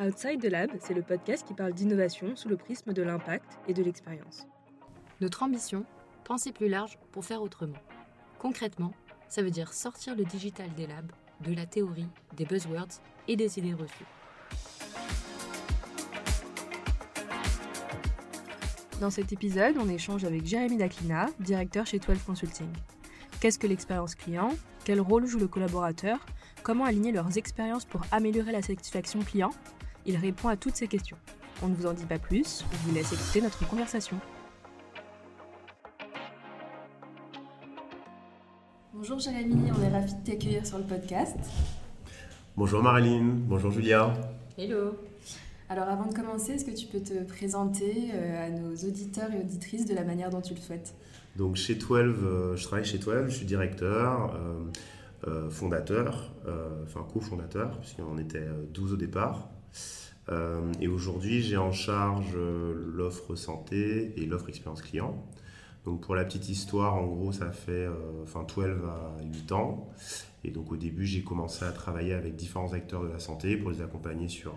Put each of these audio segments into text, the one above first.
Outside the Lab, c'est le podcast qui parle d'innovation sous le prisme de l'impact et de l'expérience. Notre ambition, penser plus large pour faire autrement. Concrètement, ça veut dire sortir le digital des labs, de la théorie, des buzzwords et des idées reçues. Dans cet épisode, on échange avec Jérémy Daclina, directeur chez 12 Consulting. Qu'est-ce que l'expérience client? Quel rôle joue le collaborateur? Comment aligner leurs expériences pour améliorer la satisfaction client? Il répond à toutes ces questions. On ne vous en dit pas plus, on vous laisse écouter notre conversation. Bonjour Jérémy, on est ravis de t'accueillir sur le podcast. Bonjour Marilyn, bonjour Julia. Hello Alors avant de commencer, est-ce que tu peux te présenter euh, à nos auditeurs et auditrices de la manière dont tu le souhaites? Donc chez 12, euh, je travaille chez 12, je suis directeur. Euh, euh, fondateur, euh, enfin cofondateur, puisqu'on était 12 euh, au départ. Et aujourd'hui, j'ai en charge l'offre santé et l'offre expérience client. Donc pour la petite histoire, en gros, ça fait enfin 12 à 8 ans. Et donc au début, j'ai commencé à travailler avec différents acteurs de la santé pour les accompagner sur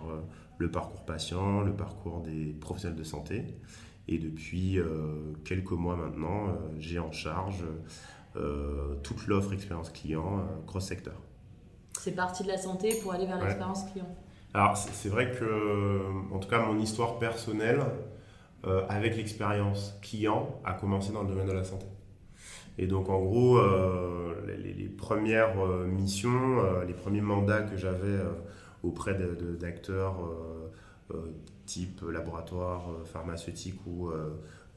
le parcours patient, le parcours des professionnels de santé. Et depuis quelques mois maintenant, j'ai en charge euh, toute l'offre expérience client euh, cross-secteur. C'est parti de la santé pour aller vers l'expérience client. Alors c'est vrai que, en tout cas, mon histoire personnelle euh, avec l'expérience client a commencé dans le domaine de la santé. Et donc en gros, les, premières missions, les premiers mandats que j'avais auprès d'acteurs type laboratoire pharmaceutique ou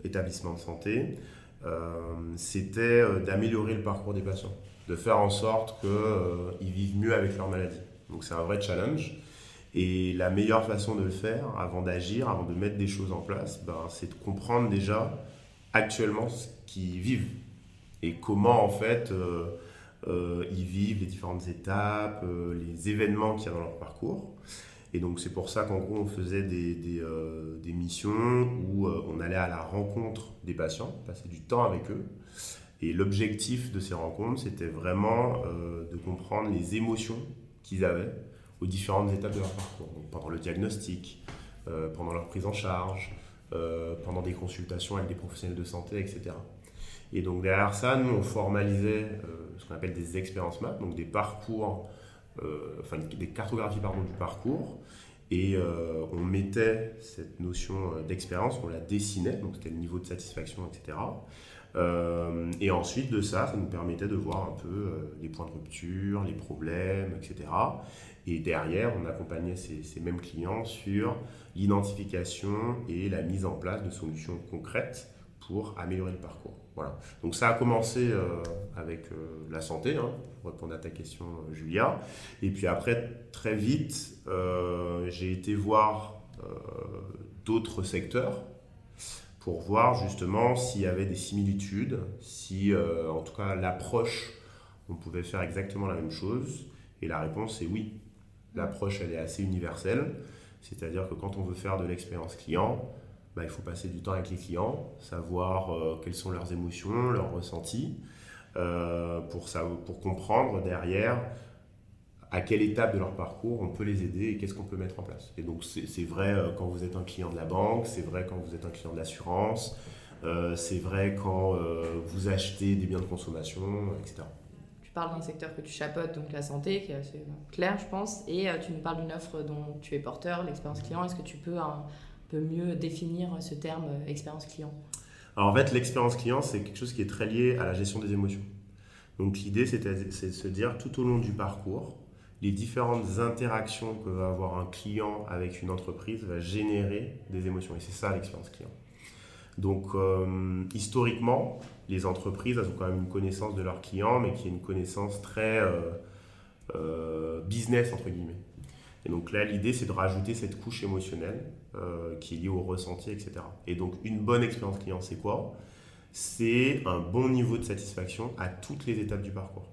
établissement de santé, euh, c'était euh, d'améliorer le parcours des patients, de faire en sorte qu'ils euh, vivent mieux avec leur maladie. Donc c'est un vrai challenge. Et la meilleure façon de le faire, avant d'agir, avant de mettre des choses en place, ben, c'est de comprendre déjà actuellement ce qu'ils vivent et comment en fait ils vivent les différentes étapes, les événements qu'il y a dans leur parcours. Et donc c'est pour ça qu'en gros on faisait des, des, euh, des missions où euh, on allait à la rencontre des patients, passer du temps avec eux. Et l'objectif de ces rencontres, c'était vraiment euh, de comprendre les émotions qu'ils avaient aux différentes étapes de leur parcours. Donc, pendant le diagnostic, pendant leur prise en charge, pendant des consultations avec des professionnels de santé, etc. Et donc derrière ça, nous, on formalisait ce qu'on appelle des expériences maps, donc des parcours euh, enfin des cartographies pardon, du parcours. Et euh, on mettait cette notion euh, d'expérience, on la dessinait, donc c'était le niveau de satisfaction, etc. et ensuite de ça, ça nous permettait de voir un peu les points de rupture, les problèmes, etc. Et derrière, on accompagnait ces, mêmes clients sur l'identification et la mise en place de solutions concrètes pour améliorer le parcours. Voilà. Donc ça a commencé euh, avec euh, la santé, hein, pour répondre à ta question, euh, Julia. Et puis après, très vite, j'ai été voir d'autres secteurs pour voir justement s'il y avait des similitudes, si en tout cas l'approche, on pouvait faire exactement la même chose. Et la réponse est oui. L'approche, elle est assez universelle. C'est-à-dire que quand on veut faire de l'expérience client, bah, il faut passer du temps avec les clients, savoir euh, quelles sont leurs émotions, leurs ressentis, euh, pour, comprendre derrière à quelle étape de leur parcours on peut les aider et qu'est-ce qu'on peut mettre en place. Et donc c'est vrai euh, quand vous êtes un client de la banque, c'est vrai quand vous êtes un client de l'assurance, c'est vrai quand vous achetez des biens de consommation, etc. Tu parles d'un secteur que tu chapeautes, donc la santé, qui est assez clair, je pense, et tu nous parles d'une offre dont tu es porteur, l'expérience client. Est-ce que tu peux peut mieux définir ce terme euh, expérience client? Alors en fait, l'expérience client, c'est quelque chose qui est très lié à la gestion des émotions. Donc l'idée, c'est de se dire tout au long du parcours, les différentes interactions que va avoir un client avec une entreprise va générer des émotions. Et c'est ça l'expérience client. Donc euh, historiquement, les entreprises elles ont quand même une connaissance de leurs clients, mais qui est une connaissance très euh, business, entre guillemets. Et donc là, l'idée, c'est de rajouter cette couche émotionnelle euh, qui est liée au ressenti, etc. Et donc, une bonne expérience client, c'est quoi? C'est un bon niveau de satisfaction à toutes les étapes du parcours.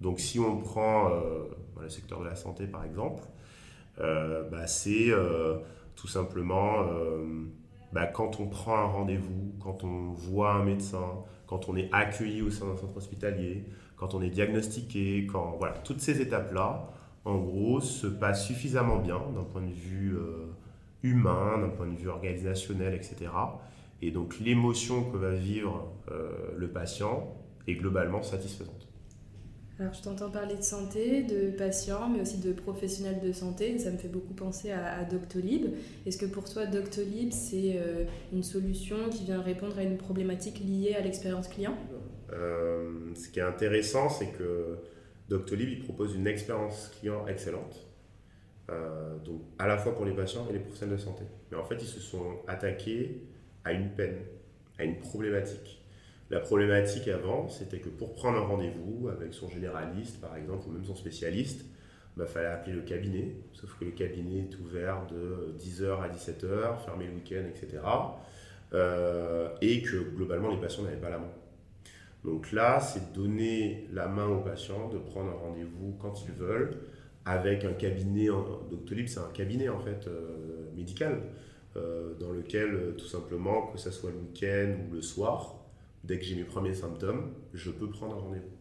Donc, si on prend euh, le secteur de la santé, par exemple, euh, bah, c'est tout simplement bah, quand on prend un rendez-vous, quand on voit un médecin, quand on est accueilli au sein d'un centre hospitalier, quand on est diagnostiqué, quand voilà, toutes ces étapes-là, en gros, se passe suffisamment bien d'un point de vue humain, d'un point de vue organisationnel, etc. Et donc l'émotion que va vivre le patient est globalement satisfaisante. Alors, je t'entends parler de santé, de patients, mais aussi de professionnels de santé. ça me fait beaucoup penser à, Doctolib. Est-ce que pour toi, Doctolib, c'est euh, une solution qui vient répondre à une problématique liée à l'expérience client? Euh, Ce qui est intéressant, c'est que Doctolib, il propose une expérience client excellente. Euh, donc, à la fois pour les patients et les professionnels de santé. Mais en fait, ils se sont attaqués à une peine, à une problématique. La problématique avant, c'était que pour prendre un rendez-vous avec son généraliste, par exemple, ou même son spécialiste, il bah, fallait appeler le cabinet, sauf que le cabinet est ouvert de 10h à 17h, fermé le week-end, etc. Euh, et que globalement, les patients n'avaient pas la main. Donc là, c'est donner la main aux patients de prendre un rendez-vous quand ils veulent, avec un cabinet, Doctolib, c'est un cabinet en fait euh, médical, euh, dans lequel tout simplement, que ce soit le week-end ou le soir, dès que j'ai mes premiers symptômes, je peux prendre un rendez-vous.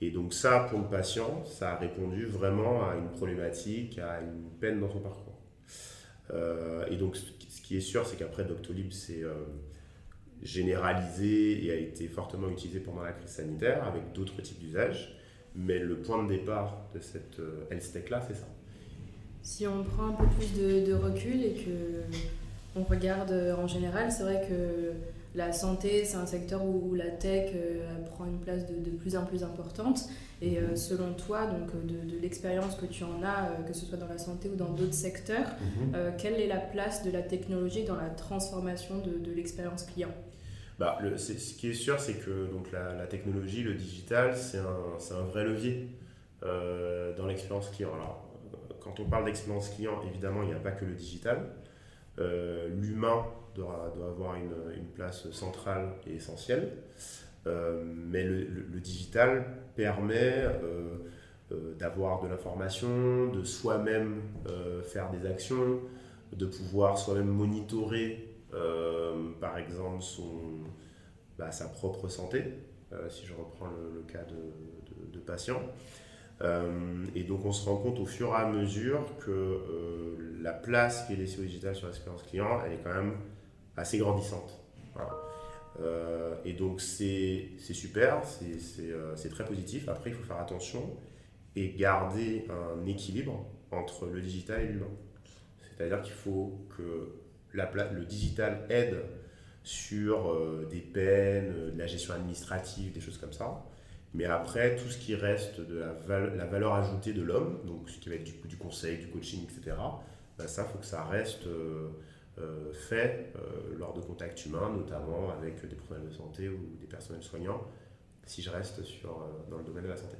Et donc ça, pour le patient, ça a répondu vraiment à une problématique, à une peine dans son parcours. Euh, et donc ce qui est sûr, c'est qu'après Doctolib s'est euh, généralisé et a été fortement utilisé pendant la crise sanitaire avec d'autres types d'usages. Mais le point de départ de cette health là, c'est ça. Si on prend un peu plus de, de recul et que on regarde en général, c'est vrai que la santé, c'est un secteur où, la tech euh, prend une place de, plus en plus importante. Et euh, selon toi, donc euh, de, l'expérience que tu en as, que ce soit dans la santé ou dans d'autres secteurs, mhm. quelle est la place de la technologie dans la transformation de, l'expérience client? Bah, le, ce qui est sûr, c'est que donc, la, technologie, le digital, c'est un, un, vrai levier dans l'expérience client. Alors, quand on parle d'expérience client, évidemment, il n'y a pas que le digital. L'humain doit, avoir une, place centrale et essentielle. Euh, mais le, digital permet euh, euh, d'avoir de l'information, de soi-même faire des actions, de pouvoir soi-même monitorer, par exemple, bah, sa propre santé, si je reprends le, cas de, de, patients. Et donc on se rend compte au fur et à mesure que la place qui est laissée au digital sur l'expérience client, elle est quand même assez grandissante. Euh, et donc c'est super, euh, c'est très positif. Après, il faut faire attention et garder un équilibre entre le digital et l'humain. C'est-à-dire qu'il faut que le digital aide sur euh, des peines, de la gestion administrative, des choses comme ça. Mais après, tout ce qui reste de la, valeur ajoutée de l'homme, donc ce qui va être du, conseil, du coaching, etc., bah, ça, il faut que ça reste euh, fait euh, lors de contacts humains, notamment avec des professionnels de santé ou des personnels soignants, si je reste sur, euh, dans le domaine de la santé.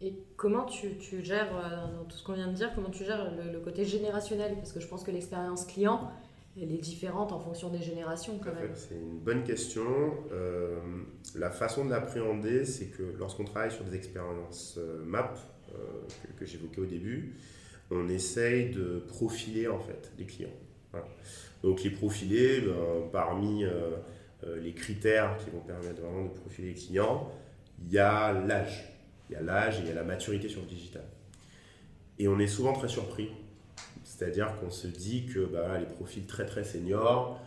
Et comment tu, tu gères, dans tout ce qu'on vient de dire, comment tu gères le, côté générationnel? Parce que je pense que l'expérience client, elle est différente en fonction des générations quand même. C'est une bonne question. la façon de l'appréhender, c'est que lorsqu'on travaille sur des expériences MAP, que, que j'évoquais au début, on essaye de profiler en fait les clients. Donc les profilés, ben, parmi euh, euh, les critères qui vont permettre vraiment de profiler les clients, il y a l'âge. Il y a l'âge et il y a la maturité sur le digital. Et on est souvent très surpris. C'est-à-dire qu'on se dit que bah, les profils très très seniors,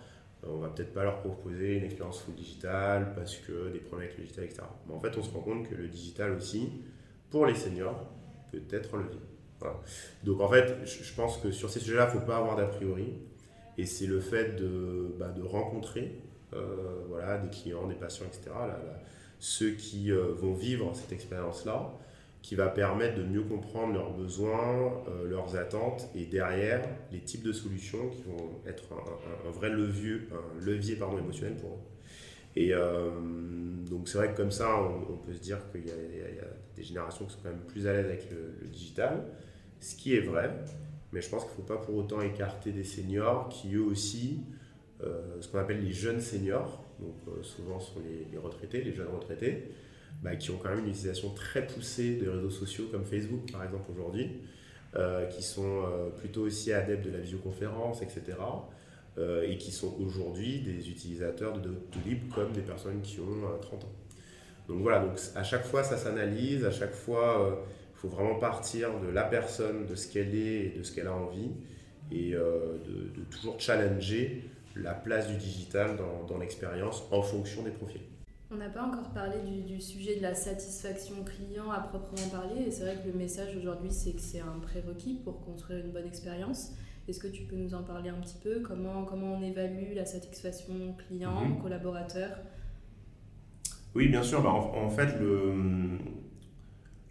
on va peut-être pas leur proposer une expérience full digital parce que des problèmes avec le digital, etc. Mais en fait, on se rend compte que le digital aussi, pour les seniors, peut être un levier. Donc en fait, je pense que sur ces sujets-là, il ne faut pas avoir d'a priori. Et c'est le fait de, bah, rencontrer euh, voilà, des clients, des patients, etc., ceux qui euh, vont vivre cette expérience-là, qui va permettre de mieux comprendre leurs besoins, euh, leurs attentes, et derrière, les types de solutions qui vont être un, vrai levier, un levier pardon, émotionnel pour eux. Et donc c'est vrai que comme ça, on, peut se dire qu'il y, a des générations qui sont quand même plus à l'aise avec le digital, ce qui est vrai, mais je pense qu'il ne faut pas pour autant écarter des seniors qui eux aussi, euh, ce qu'on appelle les jeunes seniors, donc euh, souvent sont les, retraités, les jeunes retraités, bah, qui ont quand même une utilisation très poussée de réseaux sociaux comme Facebook par exemple aujourd'hui, euh, qui sont plutôt aussi adeptes de la visioconférence, etc. et qui sont aujourd'hui des utilisateurs de, de comme des personnes qui ont 30 ans. Donc voilà, donc à chaque fois ça s'analyse, à chaque fois faut vraiment partir de la personne, de ce qu'elle est et de ce qu'elle a envie, et euh, de, toujours challenger la place du digital dans, l'expérience en fonction des profils. On n'a pas encore parlé du, sujet de la satisfaction client à proprement parler, et c'est vrai que le message aujourd'hui, c'est que c'est un prérequis pour construire une bonne expérience. Est-ce que tu peux nous en parler un petit peu? Comment, comment on évalue la satisfaction client, mhm. collaborateur? Oui, bien sûr. Bah, en, fait, le,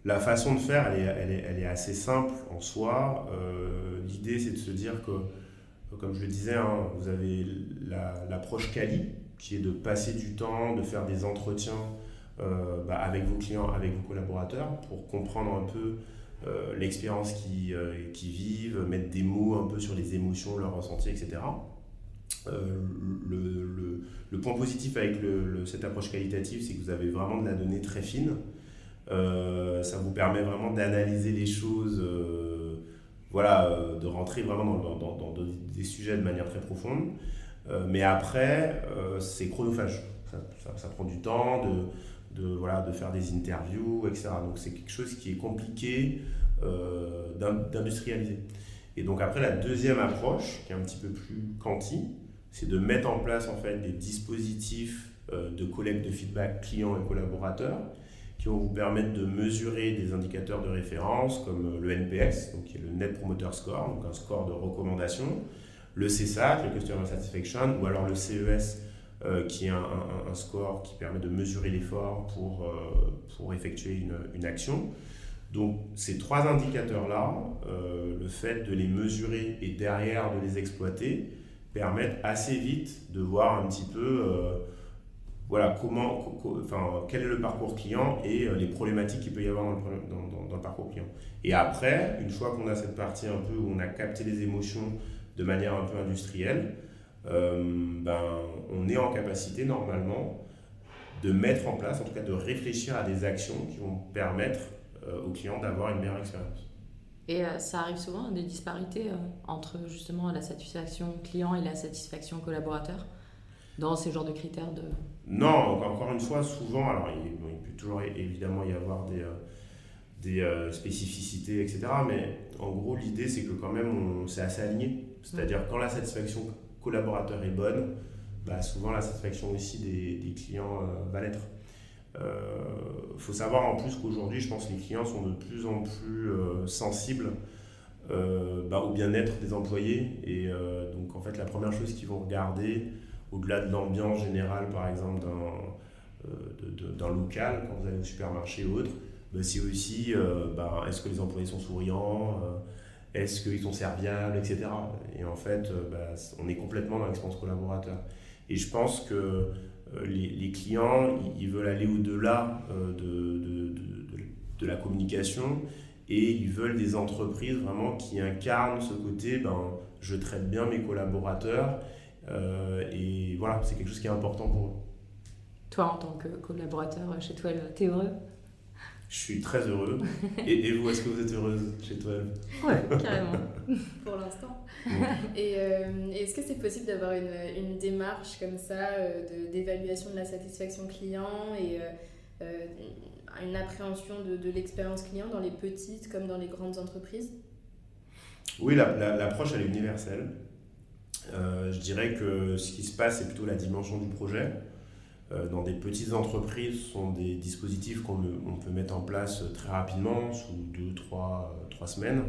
la façon de faire, elle est, elle est, elle est assez simple en soi. Euh, l'idée, c'est de se dire que, comme je le disais, hein, vous avez l'approche quali, qui est de passer du temps, de faire des entretiens euh, bah, avec vos clients, avec vos collaborateurs, pour comprendre un peu euh, l'expérience qu'ils qui vivent, mettre des mots un peu sur les émotions, leurs ressentis, etc. Le, le, point positif avec cette approche qualitative, c'est que vous avez vraiment de la donnée très fine. Euh, ça vous permet vraiment d'analyser les choses, euh, voilà, euh, de rentrer vraiment dans, des sujets de manière très profonde. Mais après, c'est chronophage. Ça, prend du temps de, de, voilà, de faire des interviews, etc. Donc c'est quelque chose qui est compliqué d'industrialiser. Et donc après, la deuxième approche, qui est un petit peu plus quanti, c'est de mettre en place en fait des dispositifs de collecte de feedback clients et collaborateurs qui vont vous permettre de mesurer des indicateurs de référence comme le NPS, donc qui est le Net Promoter Score, donc un score de recommandation, le CSAT, le Customer Satisfaction, ou alors le CES, euh, qui est un, score qui permet de mesurer l'effort pour, euh, pour effectuer une, une, action. Donc ces trois indicateurs-là, euh, le fait de les mesurer et derrière de les exploiter, permettent assez vite de voir un petit peu voilà, comment, enfin, quel est le parcours client et les problématiques qu'il peut y avoir dans le, dans, le, parcours client. Et après, une fois qu'on a cette partie un peu où on a capté les émotions de manière un peu industrielle, euh, ben, on est en capacité normalement de mettre en place, en tout cas de réfléchir à des actions qui vont permettre euh, aux clients d'avoir une meilleure expérience. Et ça arrive souvent des disparités entre justement la satisfaction client et la satisfaction collaborateur dans ces genres de critères de... Non, encore une fois, souvent, alors il, peut toujours évidemment y avoir des, euh, des euh, spécificités, etc. Mais en gros, l'idée, c'est que quand même, c'est assez aligné. C'est-à-dire, quand la satisfaction collaborateur est bonne, bah, souvent la satisfaction aussi des, des clients euh, va l'être. Il faut savoir en plus qu'aujourd'hui, je pense que les clients sont de plus en plus sensibles bah, au bien-être des employés. Et donc, en fait, la première chose qu'ils vont regarder, au-delà de l'ambiance générale, par exemple, d'un euh, local, quand vous allez au supermarché ou autre, bah, c'est aussi euh, bah, est-ce que les employés sont souriants, euh, est-ce qu'ils sont serviables, etc. Et en fait, bah, on est complètement dans l'expérience collaborateur. Et je pense que les, clients, ils veulent aller au-delà de, de, la communication et ils veulent des entreprises vraiment qui incarnent ce côté, ben, je traite bien mes collaborateurs euh, et voilà, c'est quelque chose qui est important pour eux. Toi, en tant que collaborateur chez Twelve, t'es heureux Je suis très heureux. et, vous, est-ce que vous êtes heureuse chez Twelve Ouais, carrément. pour l'instant. Et euh, est-ce que c'est possible d'avoir une, une, démarche comme ça euh, d'évaluation de, la satisfaction client et une appréhension de, de l'expérience client dans les petites comme dans les grandes entreprises? Oui, l'approche, elle est universelle. Euh, je dirais que ce qui se passe, c'est plutôt la dimension du projet. Euh, dans des petites entreprises, ce sont des dispositifs qu'on peut mettre en place très rapidement, sous 2, 3, 3 semaines.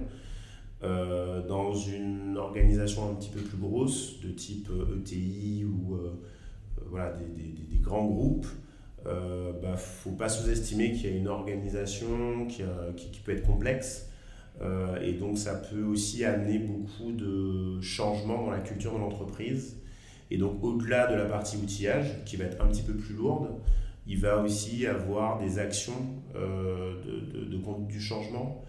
Euh, dans une organisation un petit peu plus grosse, de type ETI e ou voilà, des, des, grands groupes, il ne bah, faut pas sous-estimer qu'il y a une organisation qui, qui, peut être complexe euh, et donc ça peut aussi amener beaucoup de changements dans la culture de l'entreprise. Et donc au-delà de la partie outillage, qui va être un petit peu plus lourde, il va aussi avoir des actions euh, de, du changement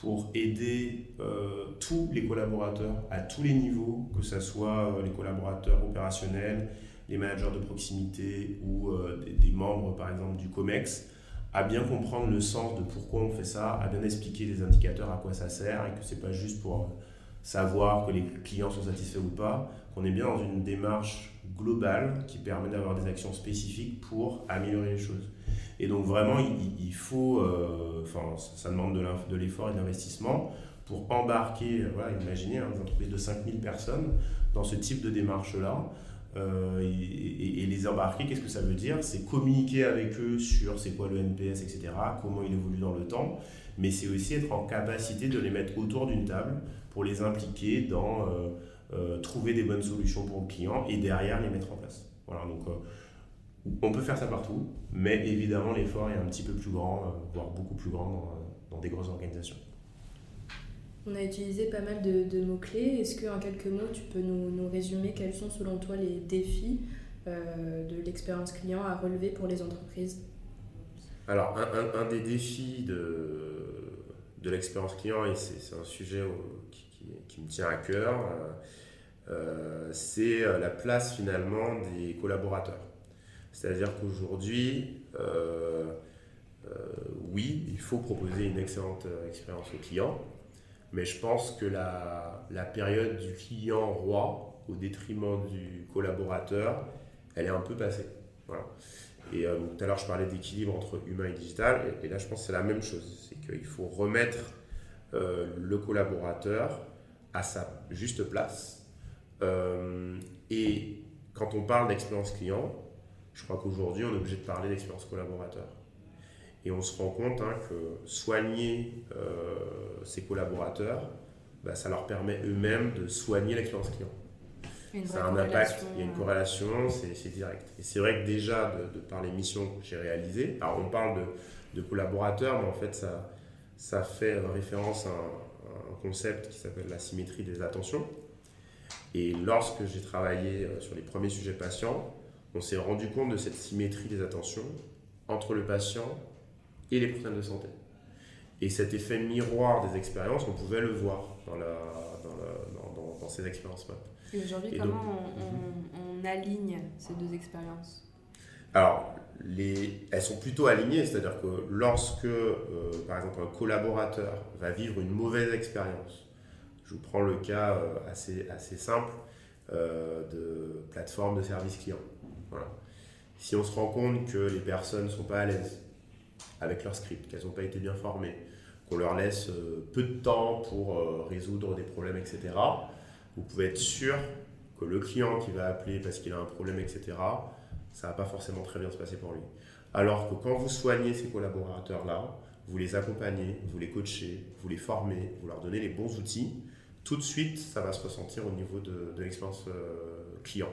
pour aider euh, tous les collaborateurs à tous les niveaux, que ce soit les collaborateurs opérationnels, les managers de proximité ou des, des, membres par exemple du COMEX, à bien comprendre le sens de pourquoi on fait ça, à bien expliquer les indicateurs, à quoi ça sert, et que c'est pas juste pour euh, savoir que les clients sont satisfaits ou pas, qu'on est bien dans une démarche globale qui permet d'avoir des actions spécifiques pour améliorer les choses. Et donc vraiment, il, faut, enfin, ça, demande de l'effort et de l'investissement pour embarquer, voilà, imaginez, hein, des entreprises de 5000 personnes dans ce type de démarche-là. Euh, et, les embarquer, qu'est-ce que ça veut dire? C'est communiquer avec eux sur c'est quoi le NPS, etc., comment il évolue dans le temps, mais c'est aussi être en capacité de les mettre autour d'une table pour les impliquer dans euh, euh, trouver des bonnes solutions pour le client et derrière les mettre en place. Voilà, donc on peut faire ça partout, mais évidemment l'effort est un petit peu plus grand, voire beaucoup plus grand dans des grosses organisations. On a utilisé pas mal de, mots-clés. Est-ce qu'en quelques mots, tu peux nous, résumer quels sont selon toi les défis euh, de l'expérience client à relever pour les entreprises? Alors, un, des défis de, de l'expérience client, et c'est un sujet qui, me tient à cœur, euh, euh, c'est la place finalement des collaborateurs. C'est-à-dire qu'aujourd'hui, oui, il faut proposer une excellente expérience au client, mais je pense que la, période du client roi au détriment du collaborateur, elle est un peu passée. Voilà. Et euh, tout à l'heure, je parlais d'équilibre entre humain et digital. Et, là, je pense que c'est la même chose. C'est qu'il faut remettre euh, le collaborateur à sa juste place. Euh, et quand on parle d'expérience client, je crois qu'aujourd'hui, on est obligé de parler d'expérience collaborateur. Et on se rend compte hein, que soigner euh, ses collaborateurs, bah, ça leur permet eux-mêmes de soigner l'expérience client. Ça a un impact, il y a une corrélation, c'est direct. Et c'est vrai que déjà, de, par les missions que j'ai réalisées, alors on parle de, de, collaborateurs, mais en fait, ça, ça fait référence à un, à un concept qui s'appelle la symétrie des attentions. Et lorsque j'ai travaillé euh, sur les premiers sujets patients, on s'est rendu compte de cette symétrie des attentions entre le patient et les professionnels de santé. Et cet effet miroir des expériences, on pouvait le voir dans, la, dans, dans, ces expériences Et aujourd'hui, comment on, on, aligne ces deux expériences? Alors, les, elles sont plutôt alignées, c'est-à-dire que lorsque, euh, par exemple, un collaborateur va vivre une mauvaise expérience, je vous prends le cas euh, assez, assez simple euh, de plateforme de service client. Voilà. Si on se rend compte que les personnes ne sont pas à l'aise, avec leur script, qu'elles n'ont pas été bien formées, qu'on leur laisse euh, peu de temps pour résoudre des problèmes, etc., vous pouvez être sûr que le client qui va appeler parce qu'il a un problème, etc., ça va pas forcément très bien se passer pour lui. Alors que quand vous soignez ces collaborateurs-là, vous les accompagnez, vous les coachez, vous les formez, vous leur donnez les bons outils, tout de suite, ça va se ressentir au niveau de, l'expérience euh, client.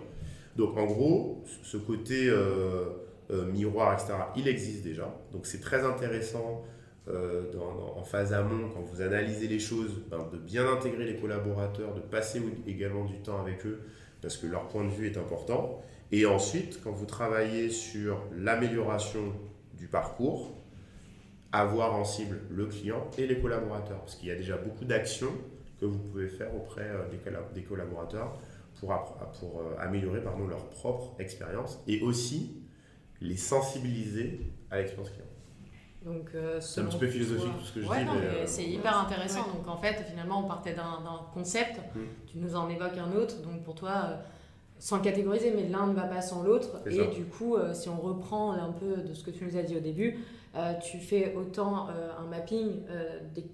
Donc en gros, ce côté euh, miroir, etc., il existe déjà. Donc c'est très intéressant euh, en phase amont, quand vous analysez les choses, ben, de bien intégrer les collaborateurs, de passer également du temps avec eux, parce que leur point de vue est important. Et ensuite, quand vous travaillez sur l'amélioration du parcours, avoir en cible le client et les collaborateurs, parce qu'il y a déjà beaucoup d'actions que vous pouvez faire auprès euh, des, collaborateurs pour, pour améliorer pardon, leur propre expérience et aussi les sensibiliser à l'expérience client. Donc, euh, c'est un petit peu philosophique tout ce que je dis. Euh, c'est hyper intéressant. Donc en fait, finalement, on partait d'un concept, hmm. tu nous en évoques un autre. Donc pour toi, euh, sans le catégoriser, mais l'un ne va pas sans l'autre. Et du coup, si on reprend un peu de ce que tu nous as dit au début, tu fais autant un mapping des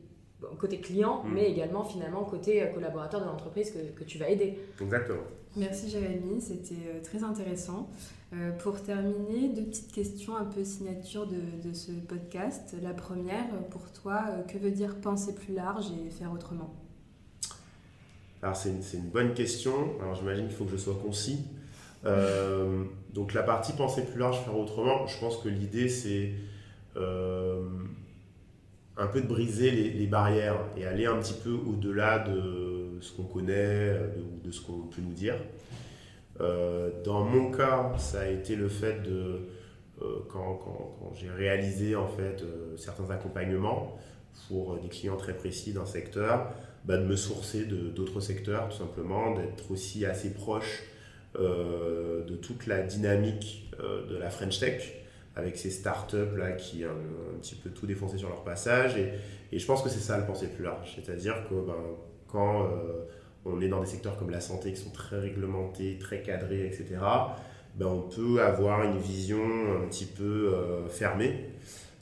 côté client, hmm. mais également finalement côté collaborateur de l'entreprise que, que, tu vas aider. Exactement. Merci Jérémy, c'était très intéressant. Euh, pour terminer, deux petites questions un peu signature de, de ce podcast. La première, pour toi, euh, que veut dire penser plus large et faire autrement? Alors c'est une, une, bonne question. Alors j'imagine qu'il faut que je sois concis. Euh, donc la partie penser plus large, faire autrement, je pense que l'idée c'est un peu de briser les, barrières et aller un petit peu au-delà de ce qu'on connaît, ou de ce qu'on peut nous dire. Euh, dans mon cas, ça a été le fait de, euh, quand, quand, j'ai réalisé en fait euh, certains accompagnements pour des clients très précis d'un secteur, bah, de me sourcer d'autres secteurs tout simplement, d'être aussi assez proche de toute la dynamique de la French Tech avec ces startups là qui ont un, petit peu tout défoncé sur leur passage et, et je pense que c'est ça le penser plus large, c'est-à-dire que ben, quand on est dans des secteurs comme la santé qui sont très réglementés, très cadrés, etc. ben, on peut avoir une vision un petit peu fermée.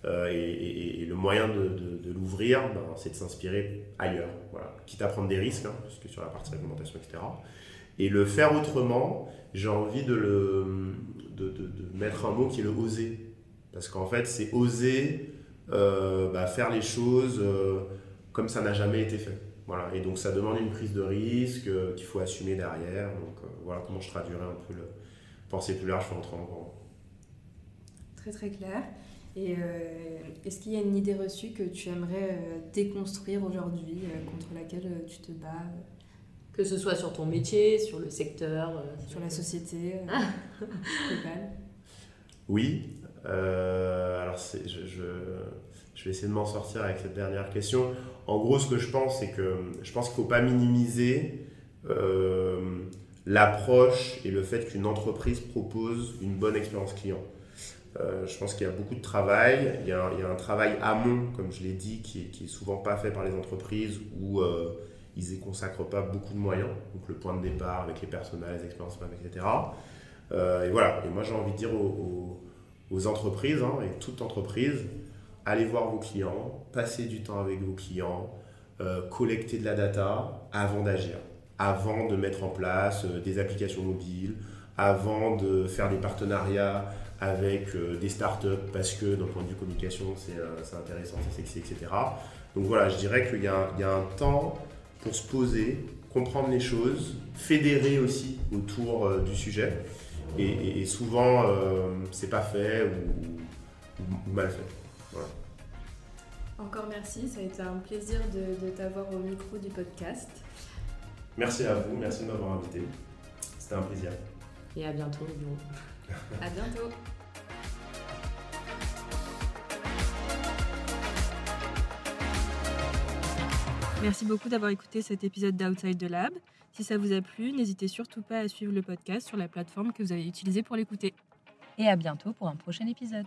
Et, le moyen de, l'ouvrir, ben, c'est de s'inspirer ailleurs, voilà. quitte à prendre des risques, hein, parce que sur la partie réglementation, etc. Et le faire autrement, j'ai envie de, le, de, mettre un mot qui est le oser. Parce qu'en fait, c'est oser euh, bah, faire les choses euh, comme ça n'a jamais été fait. Voilà. Et donc, ça demande une prise de risque euh, qu'il faut assumer derrière. Donc, voilà comment je traduirais un peu le penser plus large, en grand. Très, très clair. Et est-ce qu'il y a une idée reçue que tu aimerais déconstruire aujourd'hui, contre laquelle tu te bats que ce soit sur ton métier, sur le secteur, euh, sur la société euh, Oui. Euh, alors, je, je, je, vais essayer de m'en sortir avec cette dernière question. En gros, ce que je pense, c'est que je pense qu'il ne faut pas minimiser l'approche et le fait qu'une entreprise propose une bonne expérience client. je pense qu'il y a beaucoup de travail. Il y a, il y a un travail amont, comme je l'ai dit, qui est, qui est, souvent pas fait par les entreprises où ils n'y consacrent pas beaucoup de moyens, donc le point de départ avec les personnels, les expériences etc. Euh, et voilà, et moi j'ai envie de dire aux, entreprises, hein, et toute entreprise, allez voir vos clients, passez du temps avec vos clients, euh, collectez de la data avant d'agir, avant de mettre en place euh, des applications mobiles, avant de faire des partenariats avec des startups parce que d'un point de vue communication c'est intéressant, c'est sexy, etc. Donc voilà, je dirais qu'il y, y, a un temps pour se poser, comprendre les choses, fédérer aussi autour euh, du sujet. Et, souvent, euh, c'est pas fait ou, mal fait. Encore merci, ça a été un plaisir de, t'avoir au micro du podcast. Merci à vous, merci de m'avoir invité. C'était un plaisir. Et à bientôt. à bientôt. Merci beaucoup d'avoir écouté cet épisode d'Outside the Lab. Si ça vous a plu, n'hésitez surtout pas à suivre le podcast sur la plateforme que vous avez utilisée pour l'écouter. Et à bientôt pour un prochain épisode.